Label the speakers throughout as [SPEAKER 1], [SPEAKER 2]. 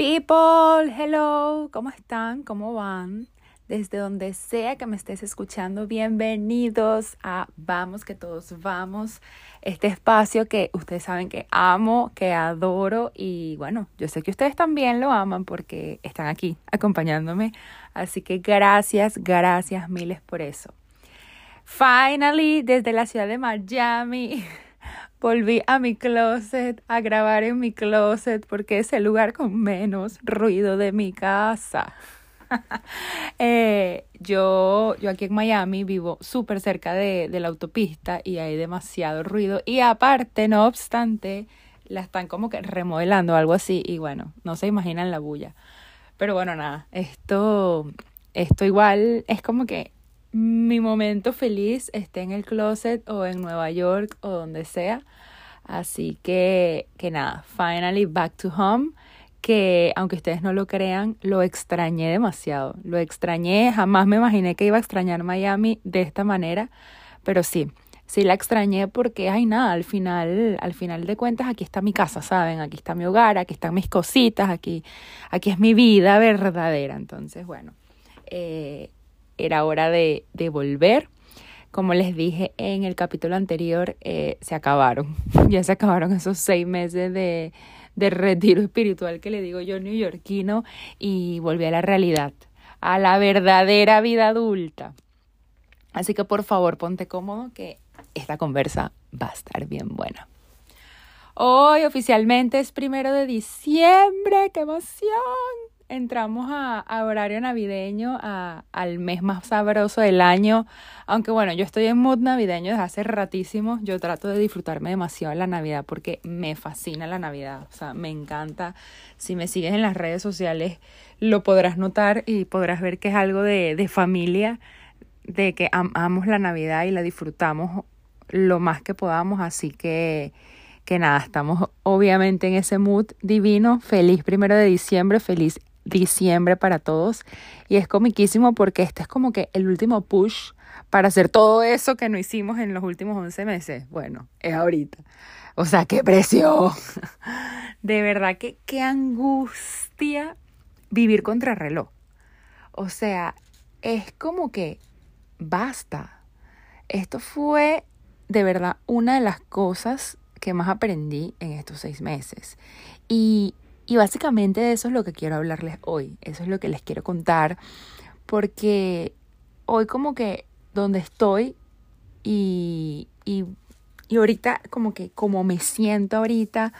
[SPEAKER 1] People, hello, ¿cómo están? ¿Cómo van? Desde donde sea que me estés escuchando, bienvenidos a Vamos, que todos vamos. Este espacio que ustedes saben que amo, que adoro y bueno, yo sé que ustedes también lo aman porque están aquí acompañándome. Así que gracias, gracias miles por eso. Finally, desde la ciudad de Miami. Volví a mi closet, a grabar en mi closet, porque es el lugar con menos ruido de mi casa. Eh, yo, yo aquí en Miami vivo súper cerca de, de la autopista y hay demasiado ruido. Y aparte, no obstante, la están como que remodelando o algo así. Y bueno, no se imaginan la bulla. Pero bueno, nada, esto, esto igual es como que mi momento feliz esté en el closet o en Nueva York o donde sea. Así que, que nada, finally back to home, que aunque ustedes no lo crean, lo extrañé demasiado. Lo extrañé, jamás me imaginé que iba a extrañar Miami de esta manera, pero sí, sí la extrañé porque, ay nada, al final, al final de cuentas aquí está mi casa, ¿saben? Aquí está mi hogar, aquí están mis cositas, aquí, aquí es mi vida verdadera. Entonces, bueno, eh, era hora de, de volver. Como les dije en el capítulo anterior, eh, se acabaron. ya se acabaron esos seis meses de, de retiro espiritual que le digo yo neoyorquino y volví a la realidad, a la verdadera vida adulta. Así que por favor ponte cómodo que esta conversa va a estar bien buena. Hoy oficialmente es primero de diciembre, qué emoción entramos a, horario navideño, al mes más sabroso del año. Aunque bueno, yo estoy en mood navideño desde hace ratísimo. Yo trato de disfrutarme demasiado la Navidad porque me fascina la Navidad. O sea, me encanta. Si me sigues en las redes sociales, lo podrás notar y podrás ver que es algo de, de familia, de que amamos la Navidad y la disfrutamos lo más que podamos. Así que que nada, estamos obviamente en ese mood divino. Feliz primero de diciembre, feliz diciembre para todos. Y es comiquísimo porque este es como que el último push para hacer todo eso que no hicimos en los últimos 11 meses. Bueno, es ahorita. O sea, qué presión. De verdad que qué angustia vivir contra reloj. O sea, es como que basta. Esto fue de verdad una de las cosas que más aprendí en estos seis meses. Y, y básicamente de eso es lo que quiero hablarles hoy, eso es lo que les quiero contar, porque hoy como que donde estoy y, y, y ahorita como que como me siento ahorita,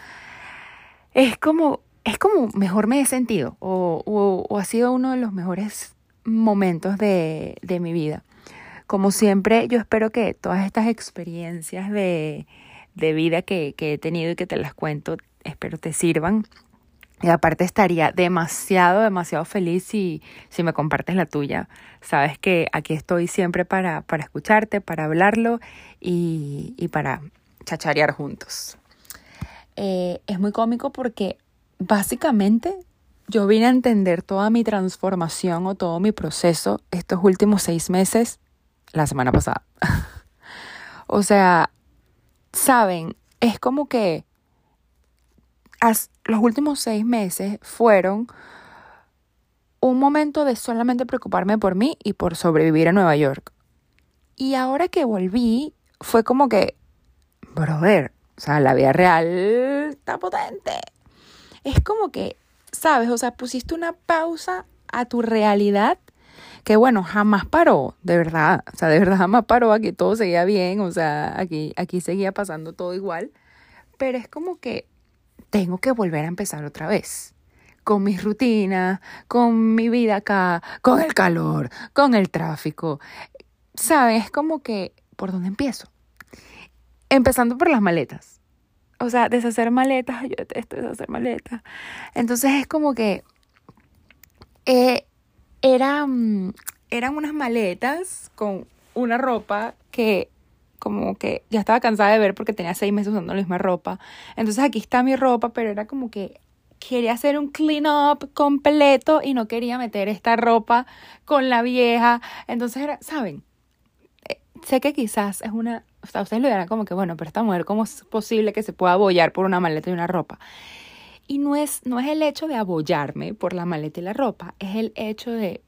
[SPEAKER 1] es como, es como mejor me he sentido o, o, ha sido uno de los mejores momentos de, de mi vida. Como siempre, yo espero que todas estas experiencias de, de vida que, que he tenido y que te las cuento, espero te sirvan y aparte estaría demasiado, demasiado feliz si, si me compartes la tuya. Sabes que aquí estoy siempre para, para escucharte, para hablarlo y, y para chacharear juntos. Eh, es muy cómico porque básicamente yo vine a entender toda mi transformación o todo mi proceso estos últimos seis meses la semana pasada. o sea, saben, es como que los últimos seis meses fueron un momento de solamente preocuparme por mí y por sobrevivir a Nueva York. Y ahora que volví, fue como que, brother, o sea, la vida real está potente. Es como que, ¿sabes? O sea, pusiste una pausa a tu realidad que bueno, jamás paró, de verdad, o sea, de verdad jamás paró, aquí todo seguía bien, o sea, aquí, aquí seguía pasando todo igual, pero es como que tengo que volver a empezar otra vez. Con mis rutinas, con mi vida acá, con el calor, con el tráfico. ¿Sabes? Es como que, ¿por dónde empiezo? Empezando por las maletas. O sea, deshacer maletas, yo detesto deshacer maletas. Entonces es como que eh, eran, eran unas maletas con una ropa que como que ya estaba cansada de ver porque tenía seis meses usando la misma ropa. Entonces aquí está mi ropa, pero era como que quería hacer un clean up completo y no quería meter esta ropa con la vieja. Entonces era, ¿saben? Eh, sé que quizás es una, o sea, ustedes lo dirán como que, bueno, pero esta mujer, ¿cómo es posible que se pueda bollar por una maleta y una ropa? Y no es, no es el hecho de abollarme por la maleta y la ropa, es el hecho de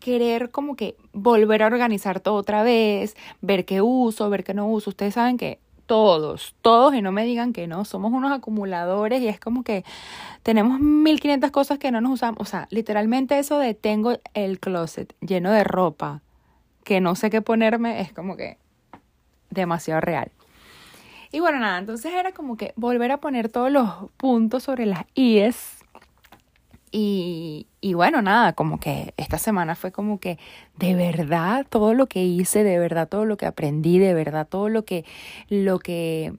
[SPEAKER 1] querer como que volver a organizar todo otra vez, ver qué uso, ver qué no uso. Ustedes saben que todos, todos, y no me digan que no, somos unos acumuladores y es como que tenemos 1500 cosas que no nos usamos. O sea, literalmente eso de tengo el closet lleno de ropa que no sé qué ponerme es como que demasiado real. Y bueno, nada, entonces era como que volver a poner todos los puntos sobre las IES. Y, y bueno, nada, como que esta semana fue como que de verdad todo lo que hice, de verdad todo lo que aprendí, de verdad todo lo que, lo que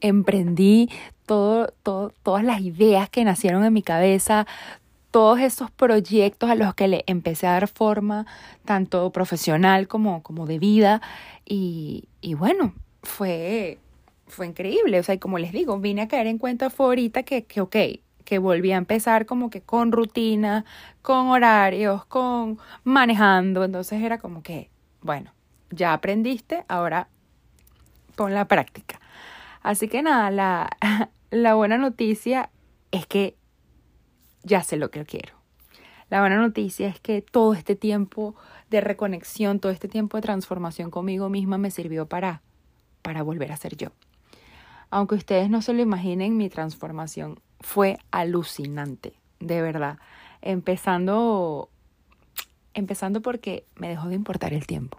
[SPEAKER 1] emprendí, todo, todo, todas las ideas que nacieron en mi cabeza, todos esos proyectos a los que le empecé a dar forma, tanto profesional como, como de vida. Y, y bueno, fue, fue increíble. O sea, y como les digo, vine a caer en cuenta ahorita que, que, ok, que volví a empezar como que con rutina, con horarios, con manejando. Entonces era como que, bueno, ya aprendiste, ahora pon la práctica. Así que nada, la, la buena noticia es que ya sé lo que quiero. La buena noticia es que todo este tiempo de reconexión, todo este tiempo de transformación conmigo misma me sirvió para, para volver a ser yo. Aunque ustedes no se lo imaginen, mi transformación fue alucinante, de verdad. Empezando, empezando porque me dejó de importar el tiempo.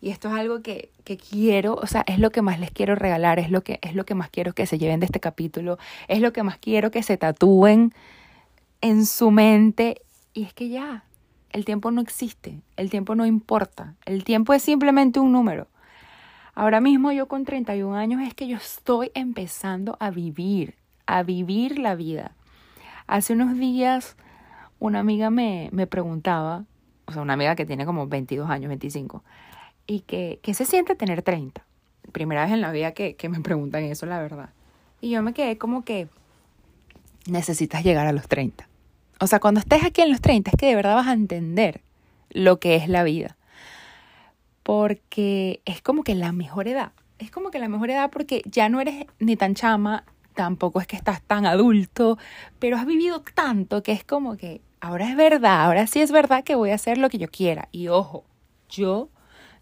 [SPEAKER 1] Y esto es algo que, que, quiero, o sea, es lo que más les quiero regalar, es lo, que, es lo que más quiero que se lleven de este capítulo, es lo que más quiero que se tatúen en su mente. Y es que ya, el tiempo no existe, el tiempo no importa, el tiempo es simplemente un número. Ahora mismo yo con 31 años es que yo estoy empezando a vivir, a vivir la vida. Hace unos días una amiga me, me preguntaba, o sea, una amiga que tiene como 22 años, 25, y que, que se siente tener 30. Primera vez en la vida que, que me preguntan eso, la verdad. Y yo me quedé como que necesitas llegar a los 30. O sea, cuando estés aquí en los 30 es que de verdad vas a entender lo que es la vida porque es como que la mejor edad. Es como que la mejor edad porque ya no eres ni tan chama, tampoco es que estás tan adulto, pero has vivido tanto que es como que ahora es verdad, ahora sí es verdad que voy a hacer lo que yo quiera. Y ojo, yo,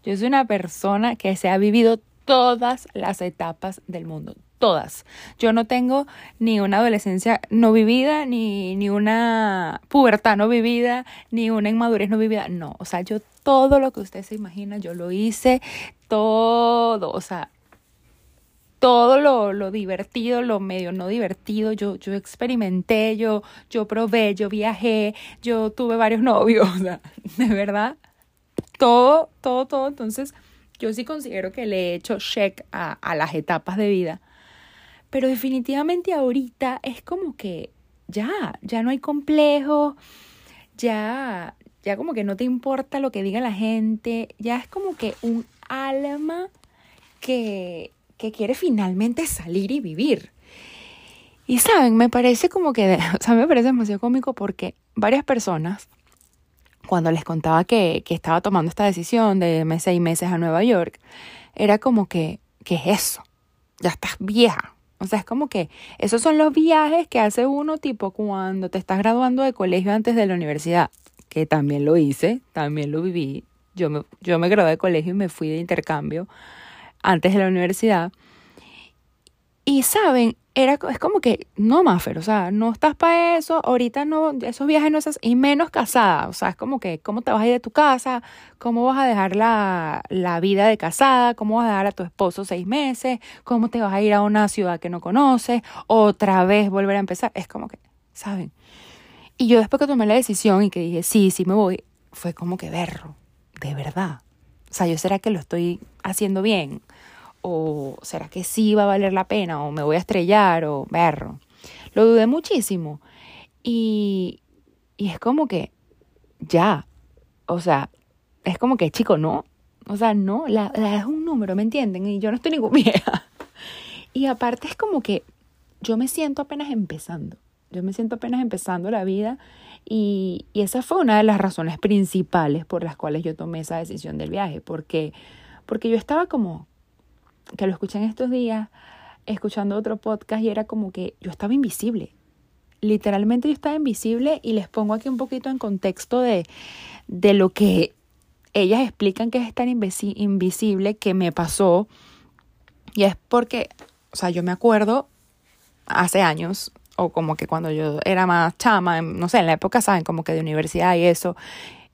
[SPEAKER 1] yo soy una persona que se ha vivido todas las etapas del mundo, todas. Yo no tengo ni una adolescencia no vivida, ni, ni una pubertad no vivida, ni una inmadurez no vivida. No, o sea, yo todo lo que usted se imagina, yo lo hice, todo, o sea, todo lo, lo divertido, lo medio no divertido, yo, yo experimenté, yo, yo probé, yo viajé, yo tuve varios novios, o sea, de verdad, todo, todo, todo. Entonces, yo sí considero que le he hecho check a, a las etapas de vida. Pero definitivamente ahorita es como que ya, ya no hay complejo, ya, ya como que no te importa lo que diga la gente, ya es como que un alma que, que quiere finalmente salir y vivir. Y saben, me parece como que, o sea, me parece demasiado cómico porque varias personas, cuando les contaba que, que estaba tomando esta decisión de irme seis meses a Nueva York, era como que, ¿qué es eso? Ya estás vieja, o sea, es como que esos son los viajes que hace uno tipo cuando te estás graduando de colegio antes de la universidad, que también lo hice, también lo viví. Yo me, yo me gradué de colegio y me fui de intercambio antes de la universidad. Y saben, era, es como que, no, Maffer, o sea, no estás para eso, ahorita no, esos viajes no es y menos casada, o sea, es como que, ¿cómo te vas a ir de tu casa? ¿Cómo vas a dejar la, la vida de casada? ¿Cómo vas a dejar a tu esposo seis meses? ¿Cómo te vas a ir a una ciudad que no conoces? Otra vez volver a empezar, es como que, ¿saben? Y yo después que tomé la decisión y que dije, sí, sí me voy, fue como que berro, de verdad. O sea, yo será que lo estoy haciendo bien o será que sí va a valer la pena o me voy a estrellar o berro. Lo dudé muchísimo y, y es como que ya, o sea, es como que chico, no, o sea, no, la, la es un número, ¿me entienden? Y yo no estoy ningún vieja. Y aparte es como que yo me siento apenas empezando, yo me siento apenas empezando la vida y, esa fue una de las razones principales por las cuales yo tomé esa decisión del viaje, porque, porque yo estaba como, que lo escuché en estos días, escuchando otro podcast y era como que yo estaba invisible. Literalmente yo estaba invisible y les pongo aquí un poquito en contexto de, de lo que ellas explican que es tan invisible que me pasó. Y es porque, o sea, yo me acuerdo hace años, o como que cuando yo era más chama, no sé, en la época, ¿saben? Como que de universidad y eso,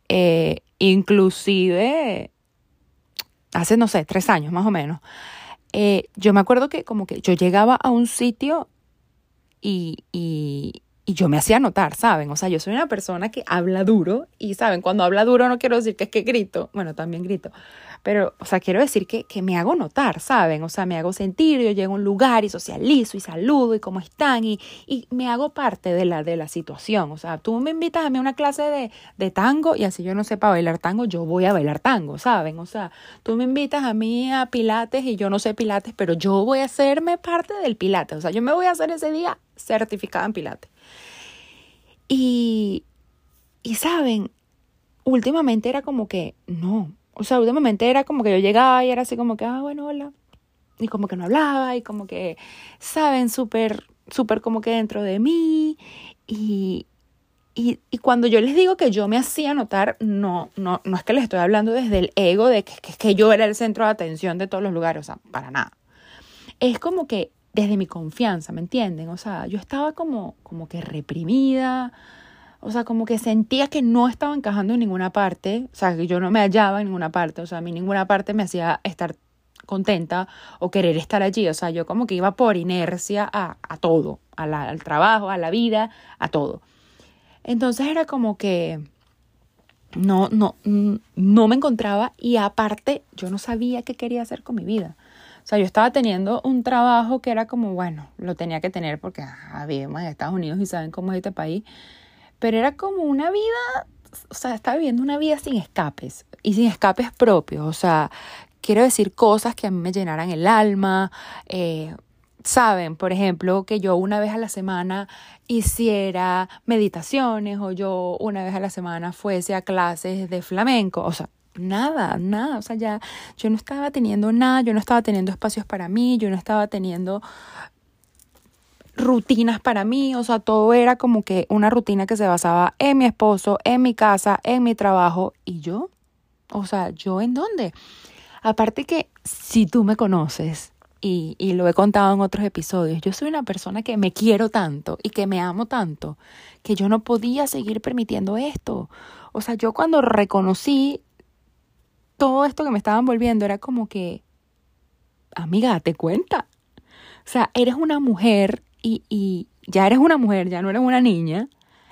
[SPEAKER 1] eh, inclusive hace, no sé, tres años más o menos, eh, yo me acuerdo que como que yo llegaba a un sitio y, y, y yo me hacía notar, ¿saben? O sea, yo soy una persona que habla duro y, ¿saben? Cuando habla duro no quiero decir que es que grito, bueno, también grito, pero, o sea, quiero decir que, que me hago notar, ¿saben? O sea, me hago sentir, yo llego a un lugar y socializo y saludo y cómo están y, y me hago parte de la, de la situación. O sea, tú me invitas a mí a una clase de, de tango y así yo no sepa bailar tango, yo voy a bailar tango, ¿saben? O sea, tú me invitas a mí a pilates y yo no sé pilates, pero yo voy a hacerme parte del pilates. O sea, yo me voy a hacer ese día certificada en pilates. Y, y saben, últimamente era como que no, o sea, últimamente era como que yo llegaba y era así como que, ah, bueno, hola. Y como que no hablaba y como que, saben, súper, súper como que dentro de mí. Y, y, y, cuando yo les digo que yo me hacía notar, no, no, no es que les estoy hablando desde el ego de que, que, que yo era el centro de atención de todos los lugares, o sea, para nada. Es como que desde mi confianza, ¿me entienden? O sea, yo estaba como, como que reprimida, o sea, como que sentía que no estaba encajando en ninguna parte, o sea, que yo no me hallaba en ninguna parte, o sea, a mí ninguna parte me hacía estar contenta o querer estar allí, o sea, yo como que iba por inercia a, a todo, a al trabajo, a la vida, a todo. Entonces era como que no, no, no me encontraba y aparte yo no sabía qué quería hacer con mi vida. O sea, yo estaba teniendo un trabajo que era como, bueno, lo tenía que tener porque ah, vivimos en Estados Unidos y saben cómo es este país, pero era como una vida, o sea, estaba viviendo una vida sin escapes y sin escapes propios, o sea, quiero decir cosas que a mí me llenaran el alma, eh, saben, por ejemplo, que yo una vez a la semana hiciera meditaciones o yo una vez a la semana fuese a clases de flamenco, o sea, nada, nada, o sea, ya yo no estaba teniendo nada, yo no estaba teniendo espacios para mí, yo no estaba teniendo rutinas para mí, o sea, todo era como que una rutina que se basaba en mi esposo, en mi casa, en mi trabajo y yo, o sea, yo en dónde. Aparte que si tú me conoces, y, y, lo he contado en otros episodios, yo soy una persona que me quiero tanto y que me amo tanto, que yo no podía seguir permitiendo esto. O sea, yo cuando reconocí todo esto que me estaban volviendo era como que, amiga, date cuenta. O sea, eres una mujer y, y ya eres una mujer, ya no eres una niña,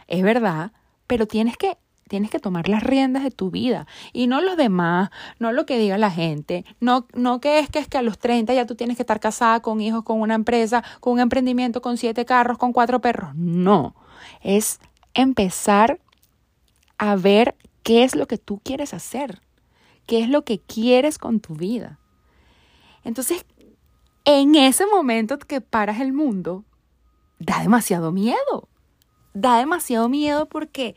[SPEAKER 1] es verdad, pero tienes que tienes que tomar las riendas de tu vida y no los demás, no lo que diga la gente, no, no que es que es que a los 30 ya tú tienes que estar casada con hijos, con una empresa, con un emprendimiento, con siete carros, con cuatro perros. No, es empezar a ver qué es lo que tú quieres hacer qué es lo que quieres con tu vida. Entonces, en ese momento que paras el mundo, da demasiado miedo. Da demasiado miedo porque,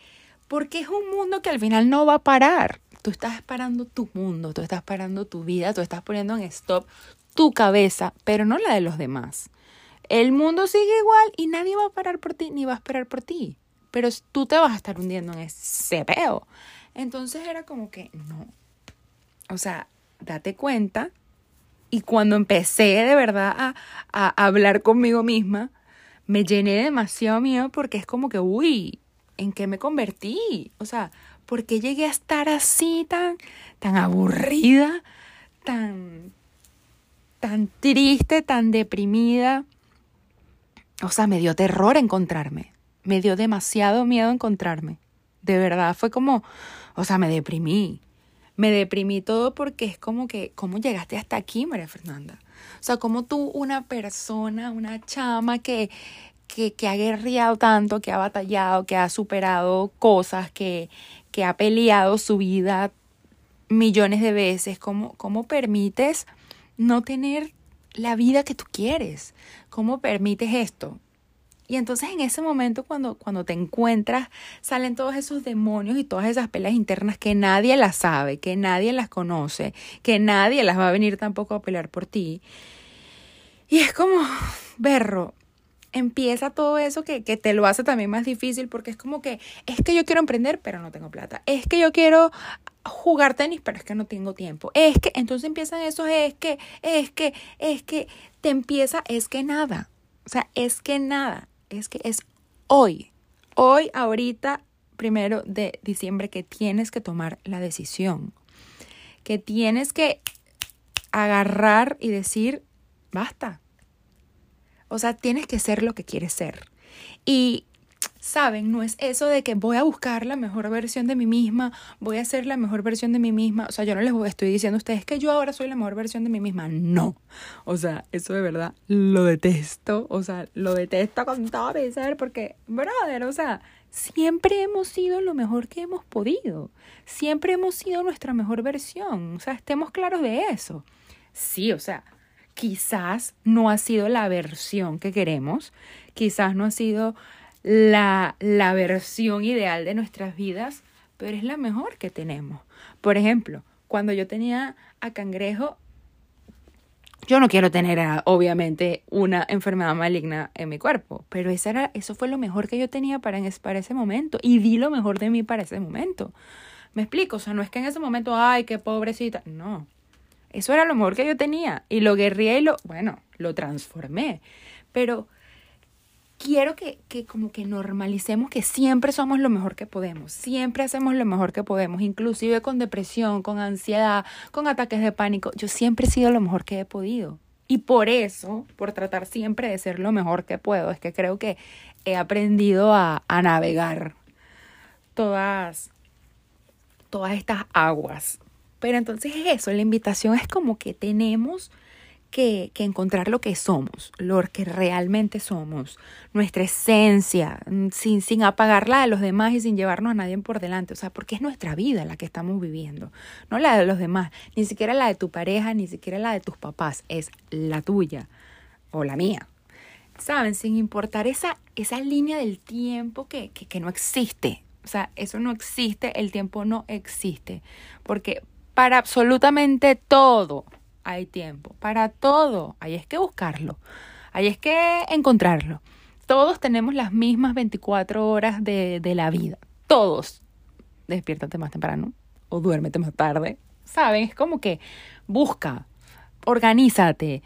[SPEAKER 1] porque es un mundo que al final no va a parar. Tú estás parando tu mundo, tú estás parando tu vida, tú estás poniendo en stop tu cabeza, pero no la de los demás. El mundo sigue igual y nadie va a parar por ti ni va a esperar por ti. Pero tú te vas a estar hundiendo en ese peo. Entonces era como que, no, o sea, date cuenta. Y cuando empecé de verdad a, a hablar conmigo misma, me llené de demasiado miedo porque es como que, uy, ¿en qué me convertí? O sea, ¿por qué llegué a estar así tan, tan aburrida, tan, tan triste, tan deprimida? O sea, me dio terror encontrarme. Me dio demasiado miedo encontrarme. De verdad, fue como, o sea, me deprimí me deprimí todo porque es como que, ¿cómo llegaste hasta aquí, María Fernanda? O sea, como tú, una persona, una chama que, que, que ha guerreado tanto, que ha batallado, que ha superado cosas, que, que ha peleado su vida millones de veces, ¿cómo, cómo permites no tener la vida que tú quieres? ¿Cómo permites esto? Y entonces en ese momento cuando, cuando te encuentras, salen todos esos demonios y todas esas peleas internas que nadie las sabe, que nadie las conoce, que nadie las va a venir tampoco a pelear por ti. Y es como, berro, empieza todo eso que, que, te lo hace también más difícil porque es como que es que yo quiero emprender pero no tengo plata, es que yo quiero jugar tenis pero es que no tengo tiempo, es que entonces empiezan esos es que, es que, es que te empieza, es que nada, o sea, es que nada, es que es hoy, hoy, ahorita, primero de diciembre que tienes que tomar la decisión, que tienes que agarrar y decir, basta, o sea, tienes que ser lo que quieres ser. Y, ¿saben? No es eso de que voy a buscar la mejor versión de mí misma, voy a ser la mejor versión de mí misma. O sea, yo no les estoy diciendo a ustedes que yo ahora soy la mejor versión de mí misma. No. O sea, eso de verdad lo detesto. O sea, lo detesto con todo mi ser porque, brother, o sea, siempre hemos sido lo mejor que hemos podido. Siempre hemos sido nuestra mejor versión. O sea, estemos claros de eso. Sí, o sea, quizás no ha sido la versión que queremos, quizás no ha sido la, la versión ideal de nuestras vidas, pero es la mejor que tenemos. Por ejemplo, cuando yo tenía a cangrejo, yo no quiero tener, obviamente, una enfermedad maligna en mi cuerpo, pero esa era, eso fue lo mejor que yo tenía para, para ese momento y di lo mejor de mí para ese momento. ¿Me explico? O sea, no es que en ese momento, ay, qué pobrecita. No, eso era lo mejor que yo tenía. Y lo guerré y lo, bueno, lo transformé. Pero quiero que, que como que normalicemos que siempre somos lo mejor que podemos. Siempre hacemos lo mejor que podemos. Inclusive con depresión, con ansiedad, con ataques de pánico. Yo siempre he sido lo mejor que he podido. Y por eso, por tratar siempre de ser lo mejor que puedo, es que creo que he aprendido a, a navegar todas, todas estas aguas pero entonces eso, la invitación es como que tenemos que, que, encontrar lo que somos, lo que realmente somos, nuestra esencia, mm, sin, sin apagarla de los demás y sin llevarnos a nadie por delante. O sea, porque es nuestra vida la que estamos viviendo, no la de los demás, ni siquiera la de tu pareja, ni siquiera la de tus papás, es la tuya o la mía. ¿Saben? Sin importar esa, esa línea del tiempo que, que no existe. O sea, eso no existe, el tiempo no existe. Porque para absolutamente todo hay tiempo. Para todo. Ahí es que buscarlo. Ahí es que encontrarlo. Todos tenemos las mismas 24 horas de, de la vida. Todos. Despiértate más temprano o duérmete más tarde. ¿Saben? Es como que busca, organízate.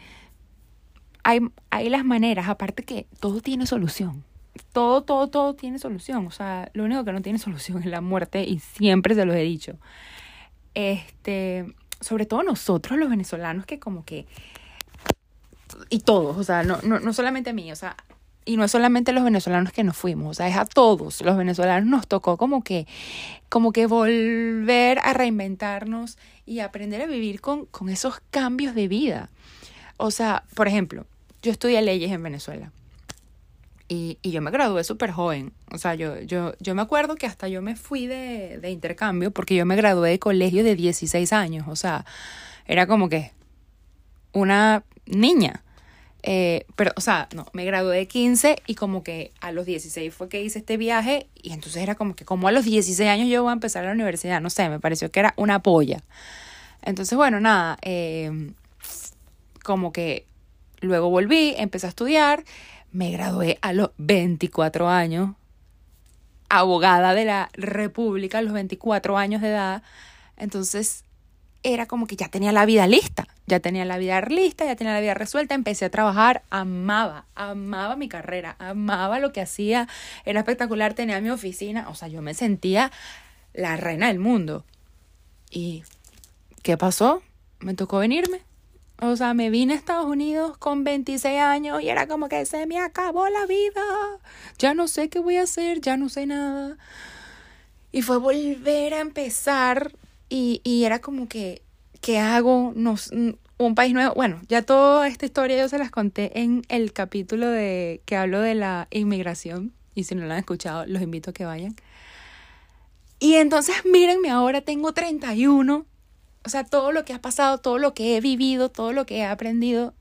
[SPEAKER 1] Hay, hay las maneras, aparte que todo tiene solución. Todo, todo, todo tiene solución. O sea, lo único que no tiene solución es la muerte y siempre se los he dicho este, sobre todo nosotros los venezolanos que como que, y todos, o sea, no, no, no solamente a mí, o sea, y no es solamente los venezolanos que nos fuimos, o sea, es a todos los venezolanos nos tocó como que, como que volver a reinventarnos y aprender a vivir con, con esos cambios de vida. O sea, por ejemplo, yo estudié leyes en Venezuela. Y, y yo me gradué súper joven. O sea, yo, yo, yo me acuerdo que hasta yo me fui de, de intercambio porque yo me gradué de colegio de 16 años. O sea, era como que una niña. Eh, pero, o sea, no, me gradué de 15 y como que a los 16 fue que hice este viaje y entonces era como que como a los 16 años yo voy a empezar la universidad, no sé, me pareció que era una polla. Entonces, bueno, nada, eh, como que luego volví, empecé a estudiar me gradué a los 24 años, abogada de la República a los 24 años de edad. Entonces era como que ya tenía la vida lista, ya tenía la vida lista, ya tenía la vida resuelta, empecé a trabajar, amaba, amaba mi carrera, amaba lo que hacía, era espectacular, tenía mi oficina, o sea, yo me sentía la reina del mundo. ¿Y qué pasó? Me tocó venirme o sea, me vine a Estados Unidos con 26 años y era como que se me acabó la vida. Ya no sé qué voy a hacer, ya no sé nada. Y fue volver a empezar y, y era como que, ¿qué hago? Un país nuevo. Bueno, ya toda esta historia yo se las conté en el capítulo de que hablo de la inmigración. Y si no lo han escuchado, los invito a que vayan. Y entonces, mírenme, ahora tengo 31 o sea, todo lo que ha pasado, todo lo que he vivido, todo lo que he aprendido.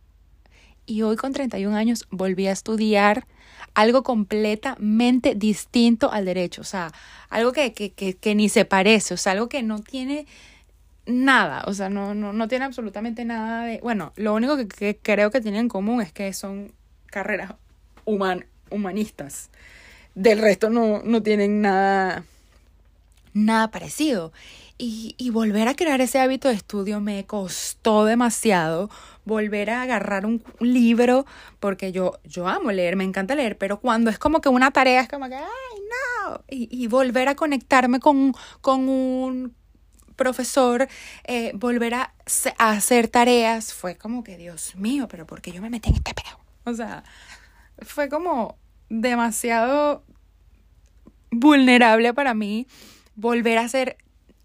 [SPEAKER 1] Y hoy con 31 años volví a estudiar algo completamente distinto al derecho. O sea, algo que, que, que, que ni se parece. O sea, algo que no tiene nada, o sea, no, no, no tiene absolutamente nada de... Bueno, lo único que, creo que tienen en común es que son carreras human, humanistas. Del resto no, no tienen nada, nada parecido. Y, volver a crear ese hábito de estudio me costó demasiado. Volver a agarrar un libro, porque yo, yo amo leer, me encanta leer, pero cuando es como que una tarea es como que, ay, no. Y, volver a conectarme con, con un profesor, eh, volver a, hacer tareas, fue como que, Dios mío, pero ¿por qué yo me metí en este pedo? O sea, fue como demasiado vulnerable para mí volver a hacer,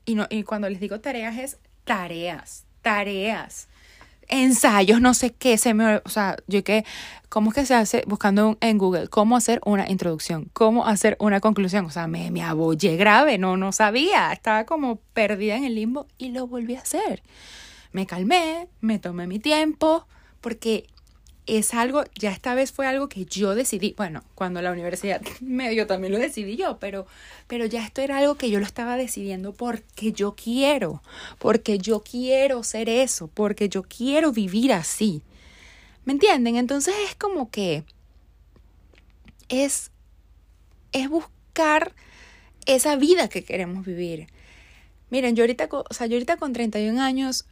[SPEAKER 1] y, no, y cuando les digo tareas es tareas, tareas ensayos, no sé qué, se me, o sea, yo que, ¿cómo es que se hace buscando en Google cómo hacer una introducción, cómo hacer una conclusión? O sea, me, me abollé grave, no, no sabía, estaba como perdida en el limbo y lo volví a hacer. Me calmé, me tomé mi tiempo, porque es algo, ya esta vez fue algo que yo decidí, bueno, cuando la universidad me dio también lo decidí yo, pero, pero ya esto era algo que yo lo estaba decidiendo porque yo quiero, porque yo quiero ser eso, porque yo quiero vivir así. ¿Me entienden? Entonces es como que es, es buscar esa vida que queremos vivir. Miren, yo ahorita, o sea, yo ahorita con 31 años,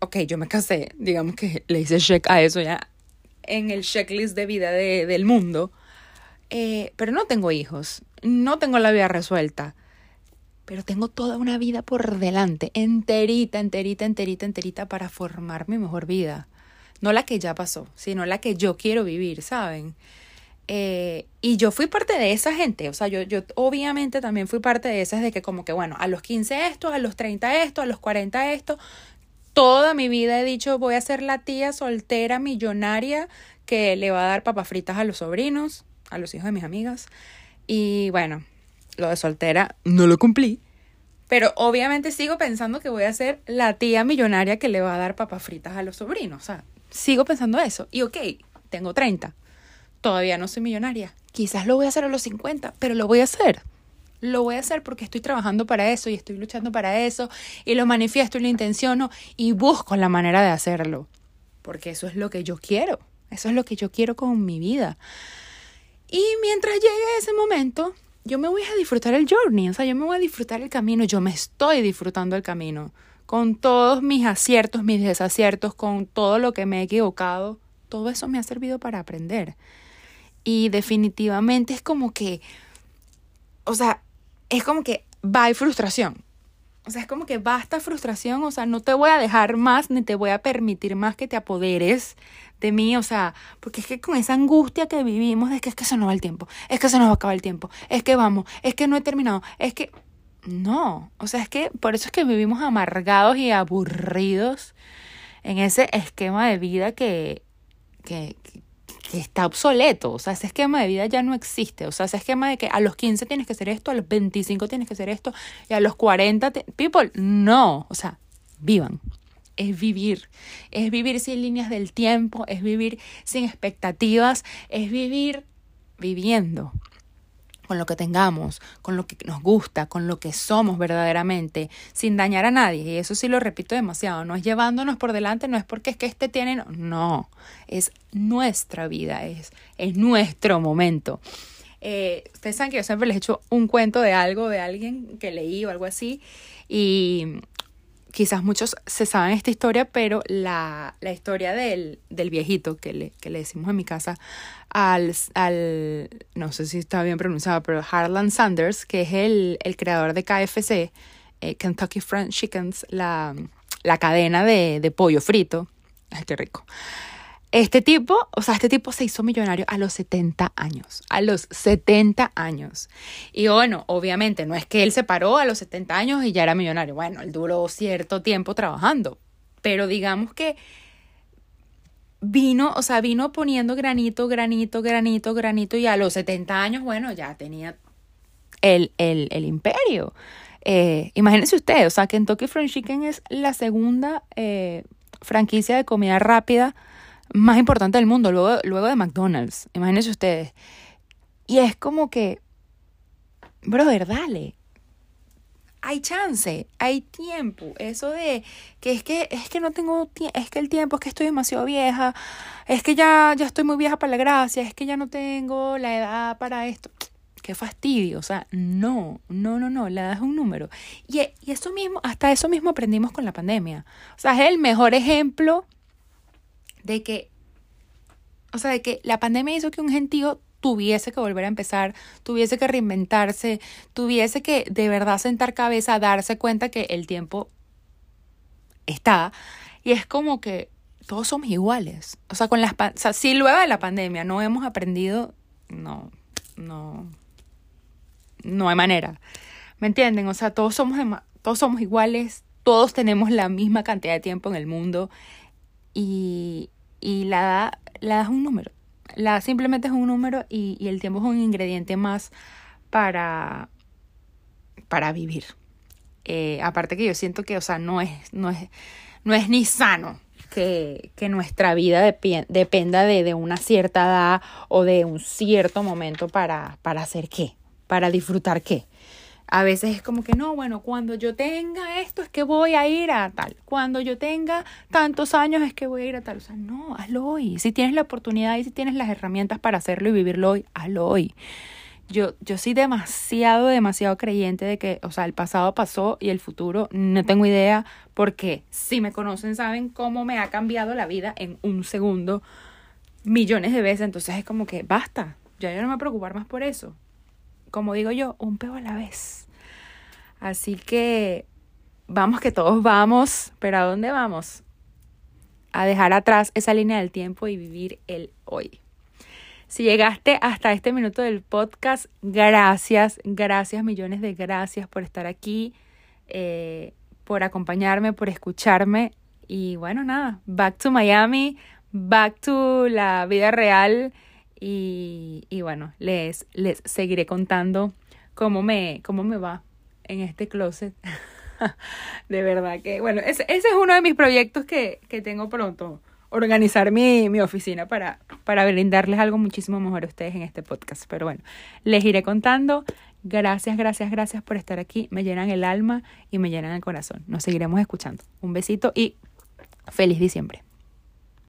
[SPEAKER 1] ok, yo me casé, digamos que le hice check a eso ya en el checklist de vida de, del mundo, eh, pero no tengo hijos, no tengo la vida resuelta, pero tengo toda una vida por delante, enterita, enterita, enterita, enterita para formar mi mejor vida. No la que ya pasó, sino la que yo quiero vivir, ¿saben? Eh, y yo fui parte de esa gente, o sea, yo, yo obviamente también fui parte de esas de que como que, bueno, a los 15 esto, a los 30 esto, a los 40 esto, toda mi vida he dicho voy a ser la tía soltera millonaria que le va a dar papas fritas a los sobrinos, a los hijos de mis amigas. Y bueno, lo de soltera no lo cumplí. Pero obviamente sigo pensando que voy a ser la tía millonaria que le va a dar papas fritas a los sobrinos. O sea, sigo pensando eso. Y ok, tengo 30. Todavía no soy millonaria. Quizás lo voy a hacer a los 50, pero lo voy a hacer lo voy a hacer porque estoy trabajando para eso y estoy luchando para eso y lo manifiesto y lo intenciono y busco la manera de hacerlo. Porque eso es lo que yo quiero. Eso es lo que yo quiero con mi vida. Y mientras llegue ese momento, yo me voy a disfrutar el journey, o sea, yo me voy a disfrutar el camino, yo me estoy disfrutando el camino, con todos mis aciertos, mis desaciertos, con todo lo que me he equivocado, todo eso me ha servido para aprender. Y definitivamente es como que, o sea, es como que va frustración. O sea, es como que basta frustración, o sea, no te voy a dejar más ni te voy a permitir más que te apoderes de mí, o sea, porque es que con esa angustia que vivimos es que es que se nos va el tiempo, es que se nos va a acabar el tiempo, es que vamos, es que no he terminado, es que no, o sea, es que por eso es que vivimos amargados y aburridos en ese esquema de vida que, que, está obsoleto, o sea, ese esquema de vida ya no existe, o sea, ese esquema de que a los 15 tienes que hacer esto, a los 25 tienes que hacer esto, y a los 40, people, no, o sea, vivan, es vivir, es vivir sin líneas del tiempo, es vivir sin expectativas, es vivir viviendo con lo que tengamos, con lo que nos gusta, con lo que somos verdaderamente, sin dañar a nadie. Y eso sí lo repito demasiado, no es llevándonos por delante, no es porque es que este tiene, no, es nuestra vida, es, es nuestro momento. Eh, ustedes saben que yo siempre les he hecho un cuento de algo, de alguien que leí o algo así, y quizás muchos se saben esta historia, pero la, la historia del, del viejito que le, que le decimos en mi casa al, al, no sé si está bien pronunciado, pero Harlan Sanders, que es el, el creador de KFC, eh, Kentucky Fried Chickens, la, la cadena de, de pollo frito. Ay, qué rico. Este tipo, o sea, este tipo se hizo millonario a los 70 años, a los 70 años. Y bueno, obviamente no es que él se paró a los 70 años y ya era millonario. Bueno, él duró cierto tiempo trabajando, pero digamos que vino, o sea, vino poniendo granito, granito, granito, granito y a los 70 años, bueno, ya tenía el, el, el imperio. Eh, imagínense ustedes, o sea, Kentucky Fried Chicken es la segunda eh, franquicia de comida rápida más importante del mundo, luego, luego de McDonald's. Imagínense ustedes. Y es como que, brother, dale. hay chance, hay tiempo. Eso de que es que es que no tengo es que el tiempo, es que estoy demasiado vieja, es que ya ya estoy muy vieja para la gracia, es que ya no tengo la edad para esto. Qué fastidio, o sea, no, no, no, no, la edad es un número. Y, y eso mismo, hasta eso mismo aprendimos con la pandemia. O sea, es el mejor ejemplo de que, o sea, de que la pandemia hizo que un gentío tuviese que volver a empezar, tuviese que reinventarse, tuviese que de verdad sentar cabeza, darse cuenta que el tiempo está. Y es como que todos somos iguales. O sea, con las, o sea, si luego de la pandemia no hemos aprendido, no, no, no hay manera. ¿Me entienden? O sea, todos somos, todos somos iguales, todos tenemos la misma cantidad de tiempo en el mundo y, y la la es un número. La simplemente es un número y, y el tiempo es un ingrediente más para, para vivir. Eh, aparte que yo siento que, o sea, no es, no es, no es ni sano que, que nuestra vida dependa de, de, una cierta edad o de un cierto momento para, para hacer qué, para disfrutar qué. A veces es como que no, bueno, cuando yo tenga esto es que voy a ir a tal. Cuando yo tenga tantos años es que voy a ir a tal. O sea, no, hazlo hoy. Si tienes la oportunidad y si tienes las herramientas para hacerlo y vivirlo hoy, hazlo hoy. Yo, yo soy demasiado, demasiado creyente de que, o sea, el pasado pasó y el futuro no tengo idea porque si me conocen saben cómo me ha cambiado la vida en un segundo millones de veces. Entonces es como que basta, ya yo no me voy a preocupar más por eso como digo yo, un peo a la vez. Así que vamos que todos vamos, pero ¿a dónde vamos? A dejar atrás esa línea del tiempo y vivir el hoy. Si llegaste hasta este minuto del podcast, gracias, gracias, millones de gracias por estar aquí, eh, por acompañarme, por escucharme. Y bueno, nada, back to Miami, back to la vida real y, y bueno, les, les seguiré contando cómo me, cómo me va en este closet. de verdad que, bueno, ese, ese, es uno de mis proyectos que, que tengo pronto. Organizar mi, mi oficina para, para brindarles algo muchísimo mejor a ustedes en este podcast. Pero bueno, les iré contando. Gracias, gracias, gracias por estar aquí. Me llenan el alma y me llenan el corazón. Nos seguiremos escuchando. Un besito y feliz diciembre.